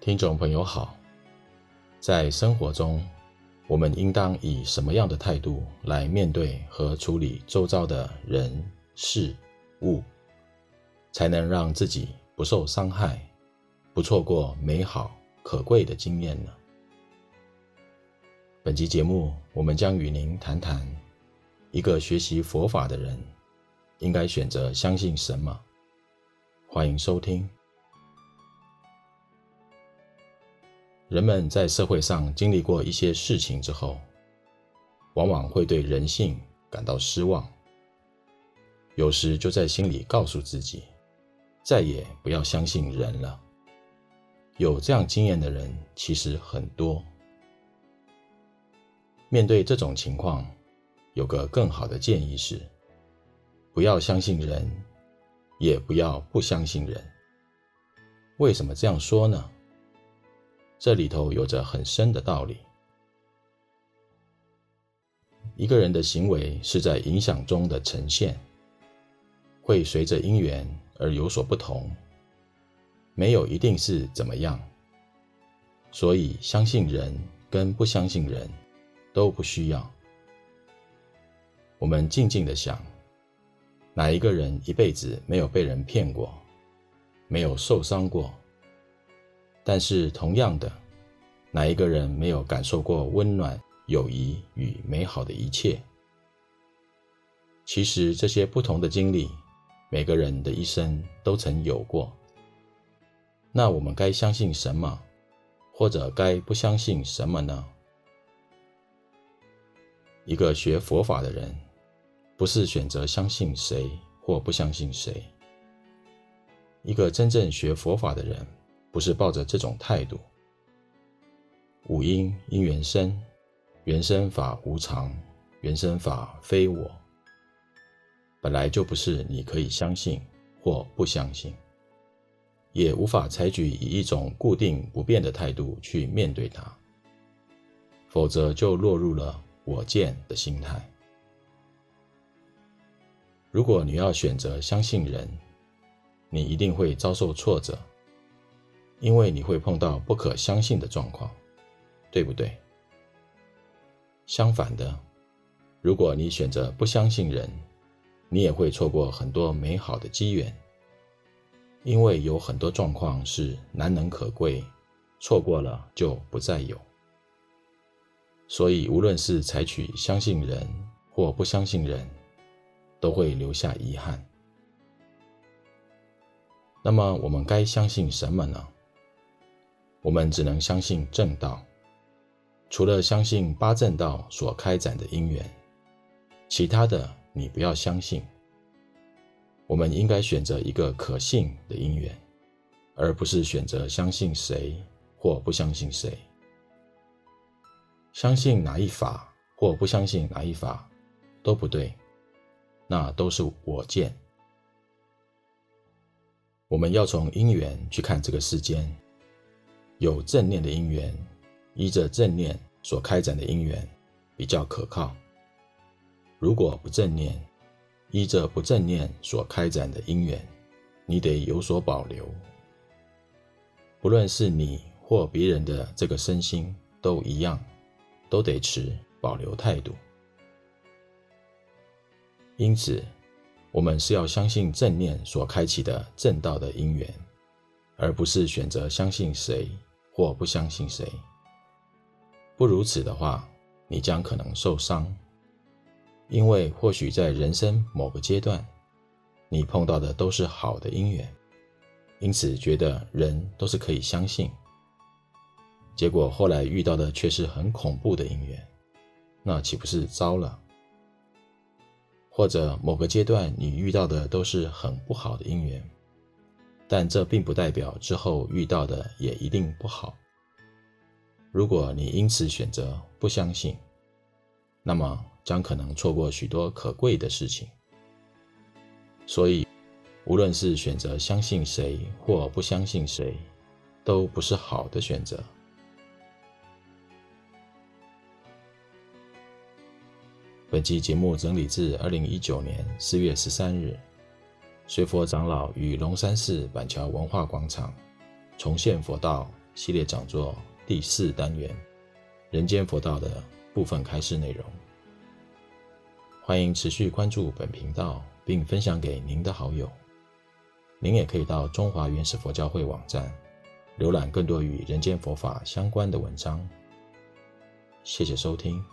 听众朋友好，在生活中，我们应当以什么样的态度来面对和处理周遭的人事物，才能让自己不受伤害，不错过美好可贵的经验呢？本期节目，我们将与您谈谈，一个学习佛法的人应该选择相信什么？欢迎收听。人们在社会上经历过一些事情之后，往往会对人性感到失望。有时就在心里告诉自己，再也不要相信人了。有这样经验的人其实很多。面对这种情况，有个更好的建议是：不要相信人，也不要不相信人。为什么这样说呢？这里头有着很深的道理。一个人的行为是在影响中的呈现，会随着因缘而有所不同，没有一定是怎么样。所以，相信人跟不相信人都不需要。我们静静的想，哪一个人一辈子没有被人骗过，没有受伤过？但是，同样的，哪一个人没有感受过温暖、友谊与美好的一切？其实，这些不同的经历，每个人的一生都曾有过。那我们该相信什么，或者该不相信什么呢？一个学佛法的人，不是选择相信谁或不相信谁。一个真正学佛法的人。不是抱着这种态度。五因因缘生，缘生法无常，缘生法非我。本来就不是你可以相信或不相信，也无法采取以一种固定不变的态度去面对它，否则就落入了我见的心态。如果你要选择相信人，你一定会遭受挫折。因为你会碰到不可相信的状况，对不对？相反的，如果你选择不相信人，你也会错过很多美好的机缘。因为有很多状况是难能可贵，错过了就不再有。所以，无论是采取相信人或不相信人，都会留下遗憾。那么，我们该相信什么呢？我们只能相信正道，除了相信八正道所开展的因缘，其他的你不要相信。我们应该选择一个可信的因缘，而不是选择相信谁或不相信谁。相信哪一法或不相信哪一法都不对，那都是我见。我们要从因缘去看这个世间。有正念的因缘，依着正念所开展的因缘比较可靠。如果不正念，依着不正念所开展的因缘，你得有所保留。不论是你或别人的这个身心都一样，都得持保留态度。因此，我们是要相信正念所开启的正道的因缘，而不是选择相信谁。或不相信谁，不如此的话，你将可能受伤，因为或许在人生某个阶段，你碰到的都是好的姻缘，因此觉得人都是可以相信，结果后来遇到的却是很恐怖的姻缘，那岂不是糟了？或者某个阶段你遇到的都是很不好的姻缘。但这并不代表之后遇到的也一定不好。如果你因此选择不相信，那么将可能错过许多可贵的事情。所以，无论是选择相信谁或不相信谁，都不是好的选择。本期节目整理自二零一九年四月十三日。随佛长老与龙山寺板桥文化广场重现佛道系列讲座第四单元“人间佛道”的部分开示内容。欢迎持续关注本频道，并分享给您的好友。您也可以到中华原始佛教会网站浏览更多与人间佛法相关的文章。谢谢收听。